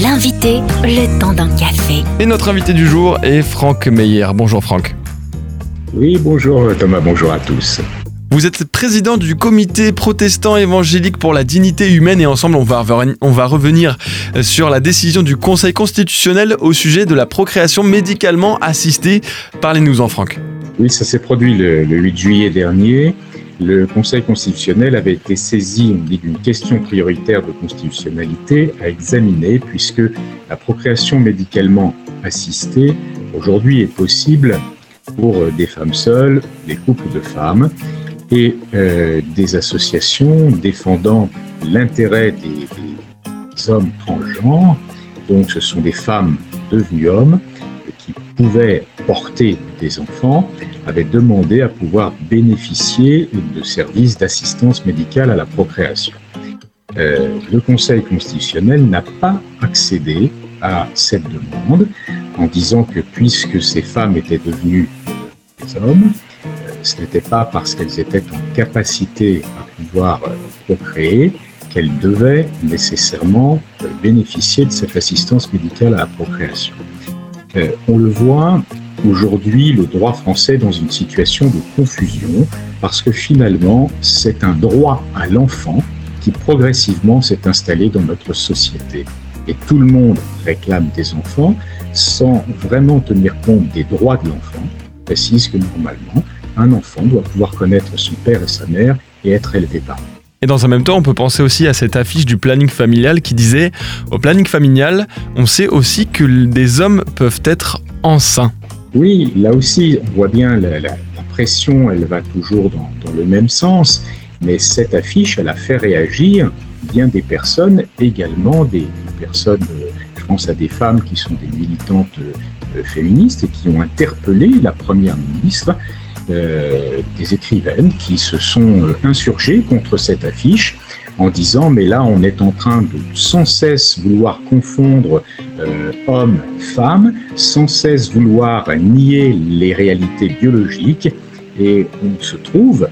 L'invité, le temps d'un café. Et notre invité du jour est Franck Meyer. Bonjour Franck. Oui, bonjour Thomas, bonjour à tous. Vous êtes président du comité protestant évangélique pour la dignité humaine et ensemble on va, on va revenir sur la décision du Conseil constitutionnel au sujet de la procréation médicalement assistée. Parlez-nous en Franck. Oui, ça s'est produit le, 8 juillet dernier. Le Conseil constitutionnel avait été saisi d'une question prioritaire de constitutionnalité à examiner puisque la procréation médicalement assistée aujourd'hui est possible pour des femmes seules, des couples de femmes et euh, des associations défendant l'intérêt des, hommes transgenres. Donc ce sont des femmes devenues hommes qui pouvaient porter des enfants, avaient demandé à pouvoir bénéficier de services d'assistance médicale à la procréation. Euh, le Conseil constitutionnel n'a pas accédé à cette demande en disant que puisque ces femmes étaient devenues des hommes, ce n'était pas parce qu'elles étaient en capacité à pouvoir euh, procréer qu'elles devaient nécessairement euh, bénéficier de cette assistance médicale à la procréation. Euh, on le voit aujourd'hui, le droit français dans une situation de confusion, parce que finalement, c'est un droit à l'enfant qui progressivement s'est installé dans notre société. Et tout le monde réclame des enfants sans vraiment tenir compte des droits de l'enfant. précise que normalement, un enfant doit pouvoir connaître son père et sa mère et être élevé par eux. Et dans un même temps, on peut penser aussi à cette affiche du planning familial qui disait Au planning familial, on sait aussi que des hommes peuvent être enceints. Oui, là aussi, on voit bien la, pression, elle va toujours dans, le même sens, mais cette affiche, elle a fait réagir bien des personnes, également des, personnes, euh, je pense à des femmes qui sont des militantes euh, féministes et qui ont interpellé la Première ministre euh, des écrivaines qui se sont euh, insurgées contre cette affiche en disant mais là on est en train de sans cesse vouloir confondre euh, hommes femmes, sans cesse vouloir nier les réalités biologiques et on se trouve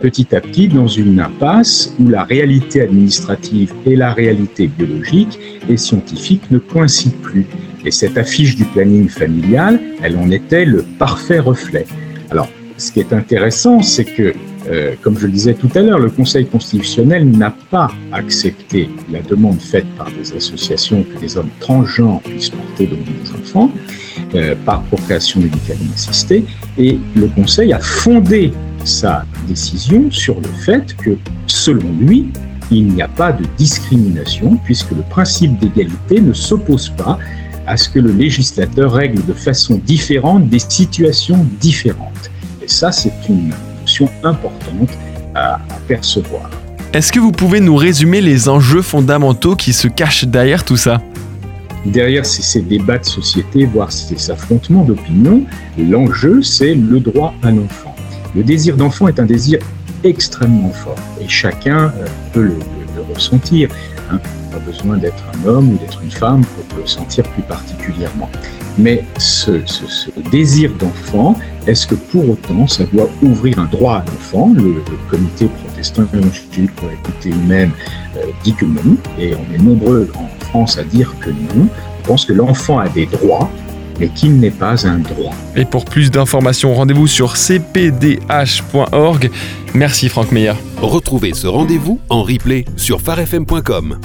petit à petit dans une impasse où la réalité administrative et la réalité biologique et scientifique ne coïncident plus. Et cette affiche du planning familial, elle en était le parfait reflet. Alors, ce qui est intéressant, c'est que, euh, comme je le disais tout à l'heure, le Conseil constitutionnel n'a pas accepté la demande faite par des associations que les hommes transgenres puissent porter donc des enfants euh, par procréation médicalement assistée, et le Conseil a fondé sa décision sur le fait que, selon lui, il n'y a pas de discrimination puisque le principe d'égalité ne s'oppose pas à ce que le législateur règle de façon différente des situations différentes. Et ça, c'est une notion importante à, percevoir. Est-ce que vous pouvez nous résumer les enjeux fondamentaux qui se cachent derrière tout ça? Derrière ces, débats de société, voire ces affrontements d'opinion, l'enjeu, c'est le droit à l'enfant. Le désir d'enfant est un désir extrêmement fort et chacun euh, peut le, ressentir. Hein. Pas besoin d'être un homme ou d'être une femme pour le sentir plus particulièrement. Mais ce, désir d'enfant, est-ce que pour autant ça doit ouvrir un droit à l'enfant? Le, comité protestant évangélique pour l'équité humaine euh, dit que non, et on est nombreux en France à dire que non. On pense que l'enfant a des droits, mais qu'il n'est pas un droit. Et pour plus d'informations, rendez-vous sur cpdh.org. Merci Franck Meyer. Retrouvez ce rendez-vous en replay sur farfm.com.